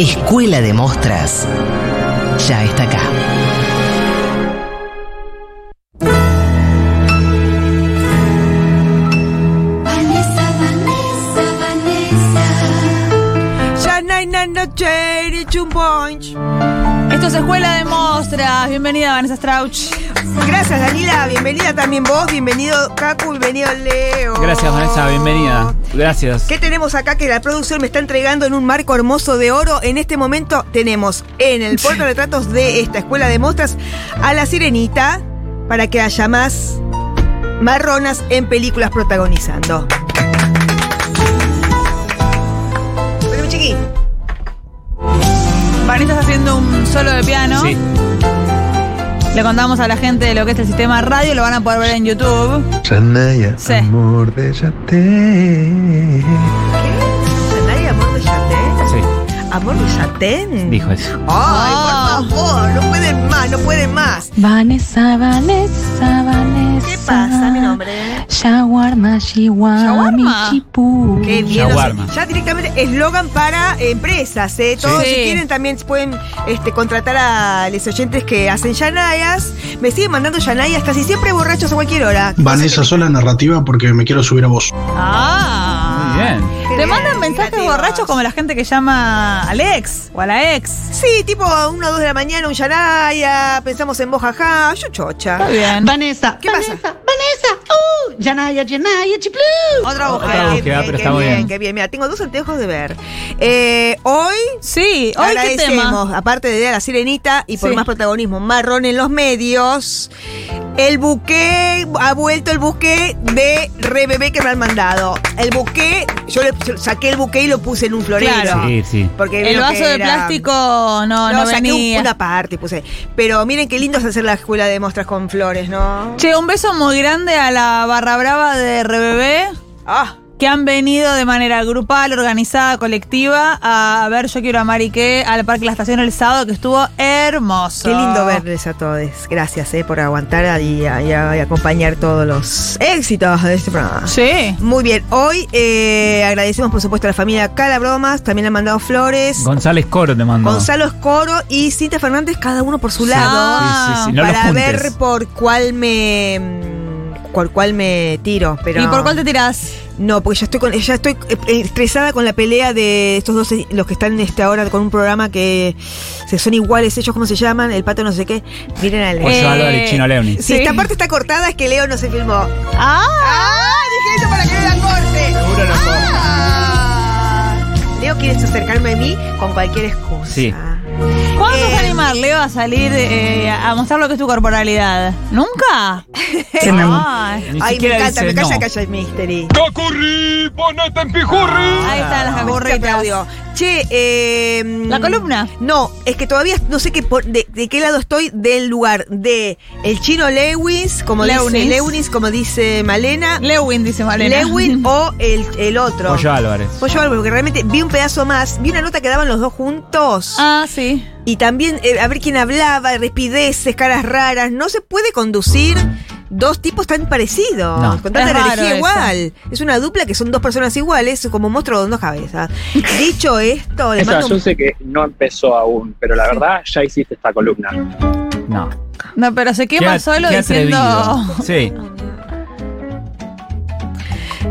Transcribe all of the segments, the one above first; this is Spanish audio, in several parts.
Escuela de Mostras ya está acá. Vanessa, Vanessa, Vanessa. Ya no hay nada cherry, chumponch. Esto es Escuela de Mostras. Bienvenida, Vanessa Strauch. Gracias, Danila. Bienvenida también vos. Bienvenido, Cacu. Bienvenido, Leo. Gracias, Vanessa, bienvenida. Gracias. ¿Qué tenemos acá que la producción me está entregando en un marco hermoso de oro? En este momento tenemos en el portarretratos de esta escuela de mostras a la sirenita para que haya más marronas en películas protagonizando. Bueno, chiqui. Vanessa está haciendo un solo de piano. Sí. Le contamos a la gente de lo que es el sistema radio. Lo van a poder ver en YouTube. Sanaya, Sí. amor de ¿Amor de Yatén? dijo eso. Ay, por favor, no pueden más, no pueden más. Vanessa, Vanessa, Vanessa. ¿Qué pasa, mi nombre? Shawarma, Shiwami, Shawarma. Qué Chipu. bien. sea, Shawarma. ya directamente eslogan para empresas, ¿eh? Todos, Sí. si quieren, también pueden este, contratar a los oyentes que hacen yanayas. Me siguen mandando yanayas casi siempre borrachos a cualquier hora. Vanessa, sola narrativa porque me quiero subir a vos. Ah. Bien. Te bien, mandan mensajes creativos. borrachos como la gente que llama al ex o a la ex. Sí, tipo a una o dos de la mañana, un yanaya, pensamos en vos, jaja, yo chocha. Está bien. Vanessa. ¿Qué pasa? Vanessa. Uh, Yanaya, Yanaya, Chiplu. Otra Otra búsqueda. búsqueda, Qué pero qué está muy bien. Qué bien, mira, tengo dos anteojos de ver. Eh, hoy Sí, hoy qué tema. Aparte de a la sirenita y por Sí. más protagonismo marrón en los medios, el buque, ha vuelto el buque de Re Bebé que me han mandado. El buque, yo le yo saqué el buque y lo puse en un florero. Claro. Sí, sí. Porque El vaso de plástico no, no, saqué un- venía. una parte puse. Pero miren qué lindo es hacer la escuela de mostras con flores, ¿no? Che, un beso muy grande a la barra brava de RBB Ah, que han venido de manera grupal, organizada, colectiva a ver Yo Quiero a Mariqué al Parque La Estación el sábado que estuvo hermoso. qué lindo verles a todos. Gracias eh, por aguantar y, a- y y acompañar todos los éxitos de este programa. Sí. Muy bien, hoy eh, agradecemos por supuesto a la familia Calabromas, también le han mandado flores. González Coro te mandó. Gonzalo Escoro y Cinta Fernández, cada uno por su Sí, lado, sí, sí, sí, no para ver por cuál me por cuál me tiro. Pero ¿Y por cuál te tirás? No, porque ya estoy con, ya estoy eh, estresada con la pelea de estos dos los que están en este ahora con un programa que se son iguales ellos cómo se llaman, el pato no sé qué. Miren al Pollo Eh, Álvarez y Chino Leoni. Si sí. esta parte está cortada es que Leo no se filmó. ¡Ah! ¡Ah! Dije eso para que no la corte. Seguro lo corta. Ah. Leo quiere acercarme a mí con cualquier excusa. Sí. ¿Cuándo Eh, vas a animar, Leo, a salir eh, a mostrar lo que es tu corporalidad? ¿Nunca? Ay. Ni Ay, me encanta, me calla, no. calla el mystery. ¡Cacurri! ¡Ponete en pijurri! Ahí están las Te cacurritas. Che, eh, ¿La columna? No, es que todavía no sé qué por- de, de qué lado estoy del lugar de el chino Lewis, como Leunis. dice Lewis, como dice Malena, Lewin, dice Malena. Lewin o el, el otro. Pollo Álvarez. Pollo Álvarez, porque realmente vi un pedazo más, vi una nota que daban los dos juntos. Ah, sí. Y también eh, a ver quién hablaba, respideces, caras raras. No se puede conducir dos tipos tan parecidos, No. con tanta energía eso. igual. Es una dupla que son dos personas iguales, como un monstruo con dos cabezas. Dicho esto, le Esa, mando yo sé que no empezó aún, pero la verdad ya hiciste esta columna. No. No, pero se quema solo diciendo. Sí.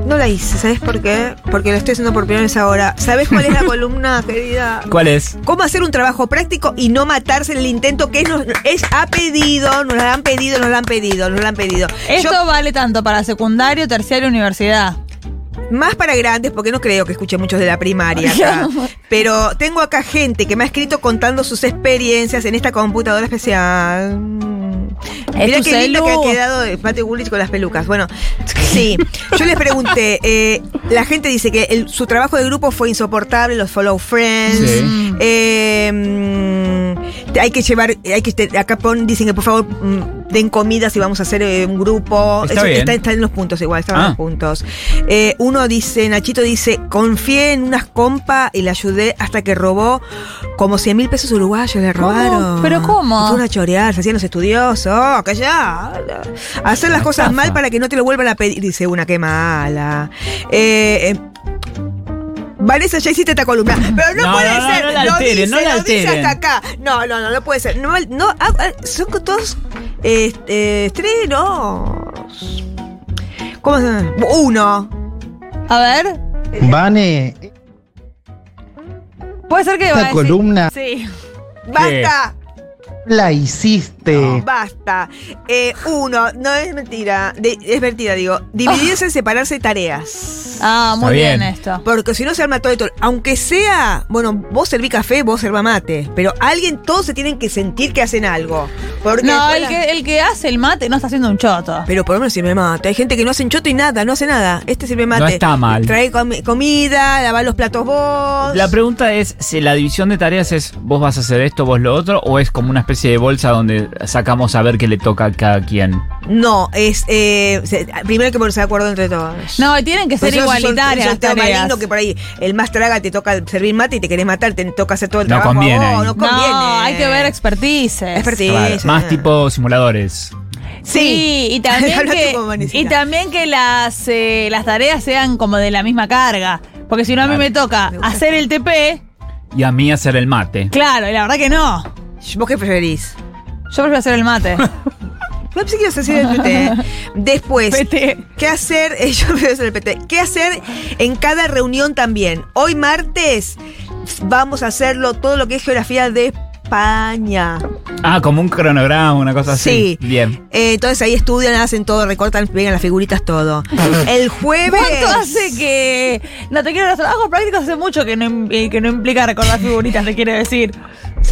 No la hice, ¿sabes por qué? Porque lo estoy haciendo por primera vez ahora. ¿Sabes cuál es la columna, querida? ¿Cuál es? ¿Cómo hacer un trabajo práctico y no matarse en el intento que es, nos- es a pedido, nos la han pedido, nos la han pedido, nos la han pedido? Esto Yo- vale tanto para secundario, terciario, universidad. Más para grandes, porque no creo que escuche muchos de la primaria acá. Pero tengo acá gente que me ha escrito contando sus experiencias en esta computadora especial. Es tu qué celu. que ha quedado eh, Mateo Gullich con las pelucas. Bueno, sí. Yo les pregunté, eh, la gente dice que el- su trabajo de grupo fue insoportable, los follow friends. Sí. eh, mm, hay que llevar, hay que acá pon- dicen que por favor mm, den comida si vamos a hacer eh, un grupo. Está bien. está, está en los puntos igual, estaban Ah. los puntos. Eh, uno dice, Nachito dice, confié en unas compas y le ayudé hasta que robó como 100 mil pesos uruguayos, le ¿Cómo? robaron. ¿Pero cómo? Fueron a chorear, se hacían los estudiosos. Oh, callá. Hacer las cosas mal para que no te lo vuelvan a pedir. Dice una, qué mala. Eh, eh, Vanessa, ya hiciste esta columna. Pero no, No, puede no, no, ser. no la alteren, dice, no la lo dice alteren. hasta acá. No, no, no, no puede ser. No, no, ah, ah, son todos eh, estrenos. ¿Cómo se llama? Uno. A ver, Vane, puede ser que va a esta decir- columna Sí. Basta. La hiciste. Basta. Eh, uno, no es mentira. De- es mentira, digo. Dividirse y separarse tareas. Ah, muy Está bien. bien. esto. Porque si no se arma todo esto. Aunque sea, bueno, vos serví café, vos servá mate. Pero alguien, todos se tienen que sentir que hacen algo. Porque No, después el la- que, el que hace el mate no está haciendo un choto. Pero por lo menos sirve mate. Hay gente que no hacen choto y nada, no hace nada. Este sirve mate. No está mal. Trae comi- comida, lavar los platos vos. La pregunta es si la división de tareas es vos vas a hacer esto, vos lo otro, o es como una especie de bolsa donde sacamos a ver qué le toca a cada quien. No, es. Eh, se- primero hay que ponerse de acuerdo entre todos. No, tienen que ser Pues yo soy un igualitarias las tareas. maligno que por ahí el más traga te toca servir mate y te querés matar, te toca hacer todo el No trabajo. a conviene vos, ahí. no conviene. No, hay que ver expertise. Expertise. Claro, Sí, más sí. tipo simuladores. Sí, y también que, tú como Vanesita. y también que las, eh, las tareas sean como de la misma carga. Porque si no a mí Claro. me toca Me gusta. hacer el TP, Y a mí hacer el mate. claro, y la verdad que no. ¿Vos qué preferís? Yo prefiero hacer el mate. No ibas a decir el PT. Después, PT. ¿qué hacer? Eh, Yo prefiero hacer el PT. ¿Qué hacer en cada reunión también? Hoy martes vamos a hacerlo todo lo que es geografía de España. Ah, como un cronograma, una cosa así. Sí. Bien. Eh, entonces ahí estudian, hacen todo, recortan, pegan las figuritas, todo. El jueves. ¿Cuánto hace que.? No te quiero los trabajos prácticos hace mucho que no, eh, que no implica recordar figuritas, te quiero decir.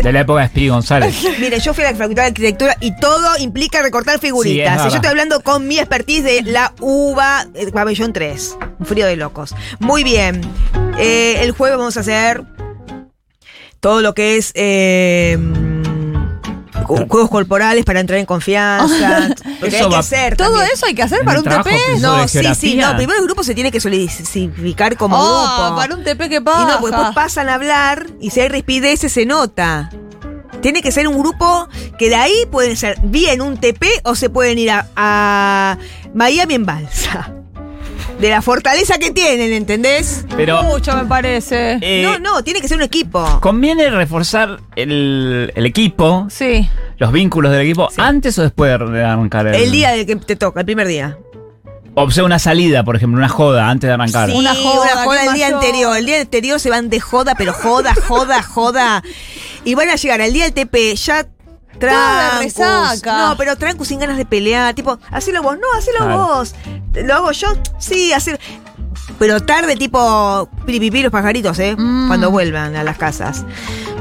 De la época de Speedy González. Mire, yo fui a la Facultad de Arquitectura y todo implica recortar Sí, figuritas. es yo estoy hablando con mi expertise de la uva eh, pabellón 3. Un frío de locos. Muy bien. Eh, el jueves vamos a hacer todo lo que es eh, juegos corporales para entrar en confianza. Porque Eso hay que hacer. ¿Todo también. eso hay que hacer para un trabajo TP? que- No, sí, sí, no. Primero el grupo se tiene que solidificar como Oh, grupo. para un TP que Y pasa. no, porque después pasan a hablar y si hay rispideces se nota. Tiene que ser un grupo que de ahí pueden ser bien un TP o se pueden ir a, a Miami en balsa. De la fortaleza que tienen, ¿entendés? Pero Mucho me parece. eh, no, no, tiene que ser un equipo. conviene reforzar el, el equipo, Sí. los vínculos del equipo, Sí. antes o después de arrancar el, El día del que te toca, el primer día. O sea, una salida, por ejemplo, una joda antes de arrancar. Sí, Una una joda, joda, qué el día anterior. El día anterior se van de joda, pero joda, joda, joda. Y van a llegar al día del TP ya trancus. resaca. No, pero trancus sin ganas de pelear. Tipo, hacelo vos. No, hacelo Claro. vos. ¿Lo hago yo? Sí, hacer. Pero tarde, tipo, piripipi los pajaritos, ¿eh? Mm. Cuando vuelvan a las casas.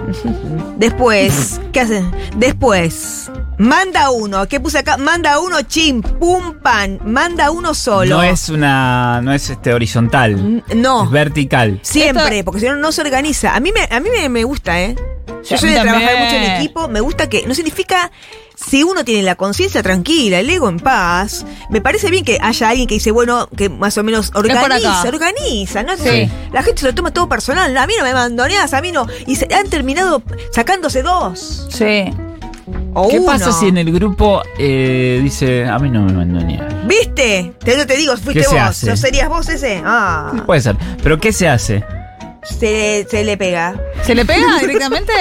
Después, ¿qué hacen? Después, manda uno. ¿Qué puse acá? Manda uno, chim, pum, pan. Manda uno solo. No es una. no es este horizontal. No. Es vertical. Siempre, porque si no, no se organiza. A mí me, a mí me, me gusta, ¿eh? Sí, Yo soy de trabajar también. mucho en equipo, me gusta que. No significa. Si uno tiene la conciencia tranquila, el ego en paz, me parece bien que haya alguien que dice, bueno, que más o menos organiza, organiza, ¿no? Sí. La gente se lo toma todo personal. A mí no me mandoneas, a mí no. Y se, han terminado sacándose dos. Sí. O ¿Qué uno. pasa si en el grupo eh, dice, a mí no me mandó ni a-"? ¿Viste? Te, te digo, fuiste ¿Qué se vos. hace? ¿No serías vos ese? Ah. Puede ser. Pero ¿qué se hace? Se, se le pega. ¿Se le pega directamente?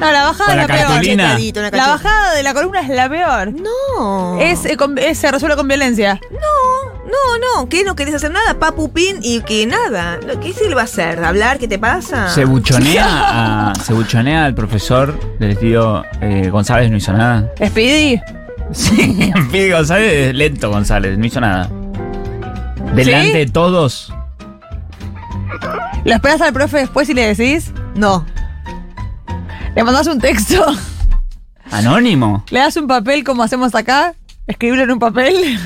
No, la bajada es la peor. una La bajada de la columna es la peor. No. Es, eh, con- es- se resuelve con violencia. No, no, no, que no querés hacer nada, papu pin y que nada. Lo- ¿Qué se le va a hacer? ¿Hablar? ¿Qué te pasa? Se buchonea, a- se buchonea al profesor del tío eh, González, no hizo nada. Speedy. Sí, Pide González es lento González, no hizo nada. Delante ¿Sí? de todos. ¿Lo esperas al profe después y le decís? No. Le mandás un texto. Anónimo. Le das un papel como hacemos acá, escribirlo en un papel.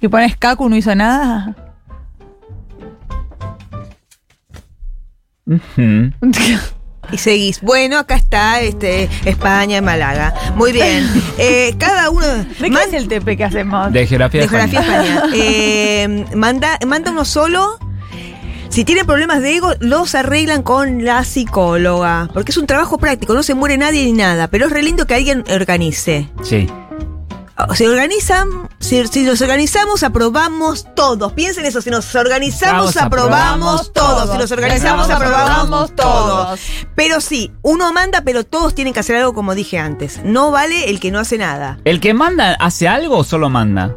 Y pones Kaku no hizo nada. Y seguís. Bueno, acá está este, España, Málaga. Muy bien. Eh, cada uno. ¿De qué man- es el TP que hacemos? De geografía de de España. geografía España. Eh, manda, manda uno solo. Si tienen problemas de ego, los arreglan con la psicóloga. Porque es un trabajo práctico, no se muere nadie ni nada. Pero es re lindo que alguien organice. Sí. Se organizan, si, si nos organizamos, aprobamos todos. Piensen eso, si nos organizamos, Vamos, aprobamos aprobamos todos. Si nos organizamos, aprobamos aprobamos todos. todos. Pero sí, uno manda, pero todos tienen que hacer algo como dije antes. No vale el que no hace nada. ¿El que manda hace algo o solo manda?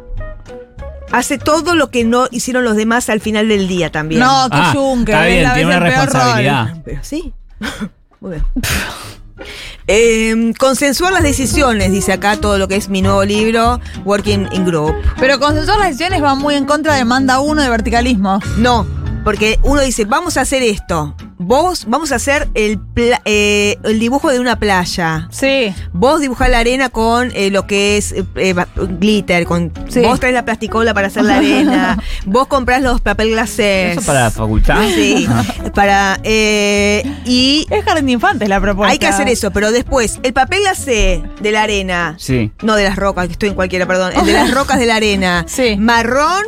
Hace todo lo que no hicieron los demás al final del día también. No, que Ah, yunque. está bien, tiene una el peor responsabilidad. rol. Pero sí. Muy bien. Eh, consensuar las decisiones, dice acá todo lo que es mi nuevo libro, Working in Group. Pero consensuar las decisiones va muy en contra de manda uno de verticalismo. No, porque uno dice, vamos a hacer esto. Vos, vamos a hacer el, pla- eh, el dibujo de una playa. Sí. Vos dibujás la arena con eh, lo que es eh, glitter, con Sí. vos traes la plasticola para hacer la arena, vos comprás los papel glacés. ¿Eso para la facultad? Sí, para eh, y Es jardín de infantes la propuesta. hay que hacer eso, pero después el papel glacé de la arena, Sí. no de las rocas, que estoy en cualquiera, perdón, el de las rocas de la arena, Sí. marrón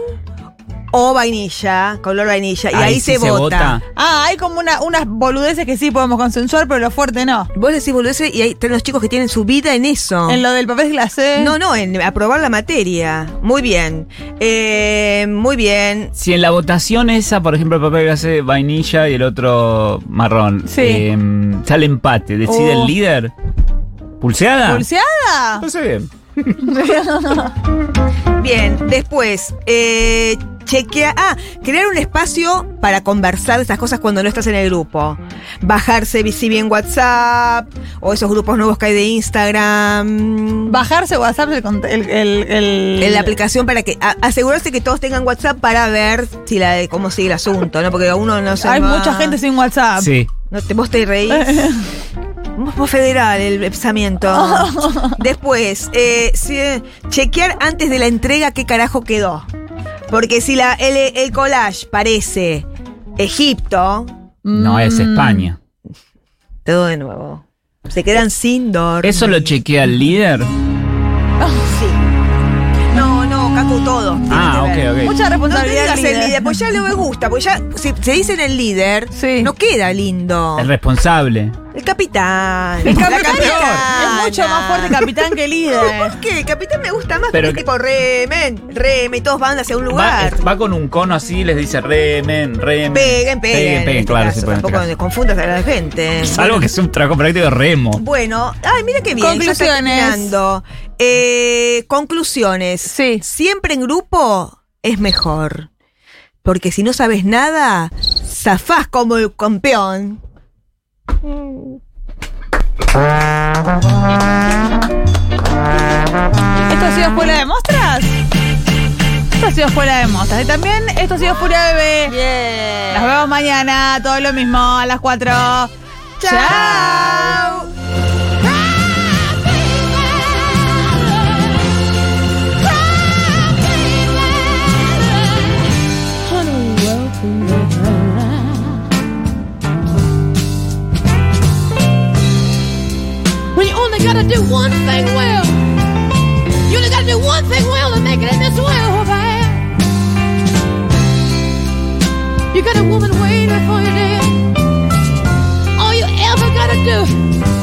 o vainilla, color vainilla, y ahí, sí se, vota. Ah, hay como una, unas boludeces que sí podemos consensuar, pero lo fuerte no. Vos decís boludeces y hay los chicos que tienen su vida en eso. En lo del papel glacé. No, no, en aprobar la materia. Muy bien. Eh, muy bien. Si en la votación esa, por ejemplo, el papel hace vainilla y el otro marrón, Sí. eh, sale empate, ¿decide Oh. el líder? ¿Pulseada? ¿Pulseada? No sé bien. Bien, después, eh, chequea. Ah, crear un espacio para conversar de estas cosas cuando no estás en el grupo. Bajarse si bien WhatsApp o esos grupos nuevos que hay de Instagram. Bajarse WhatsApp el, el, el, la aplicación para que a- asegurarse que todos tengan WhatsApp para ver si la cómo sigue el asunto, ¿no? Porque uno no se Hay va- mucha gente sin WhatsApp. Sí. No te, vos te reís. Federal el pensamiento. Después, eh, sí, chequear antes de la entrega qué carajo quedó. Porque si la, el, el collage parece Egipto, No, es Mm. España. todo de nuevo. Se quedan sin dormir. ¿Eso lo chequea el líder? Sí. No, no, Cacu, todo. Ah, ok, ok. Mucha No te responsabilidad. digas del el líder. pues ya no me gusta, pues ya si se dicen el líder, Sí. no queda lindo. El responsable. El capitán. El capitán es- mucho más fuerte capitán que líder. ¿Por qué? El capitán me gusta más Pero porque que- es tipo remen, remen, y todos van hacia un lugar. va con un cono así y les dice remen, remen. Peguen, peguen. Peguen, en peguen, este claro, caso. se pueden Tampoco entrar. confundas a la gente. Salvo que es un trabajo práctico de remo. Bueno, ay, mira qué bien. ya está Conclusiones. Eh, conclusiones. Sí. Siempre en grupo es mejor. Porque si no sabes nada, zafás como el campeón. ¿Esto ha sido Escuela de Mostras? Esto ha sido Escuela de Mostras. Y también esto ha sido Furia Bebé. Bien. Nos vemos mañana, todo lo mismo, a las 4. Chao.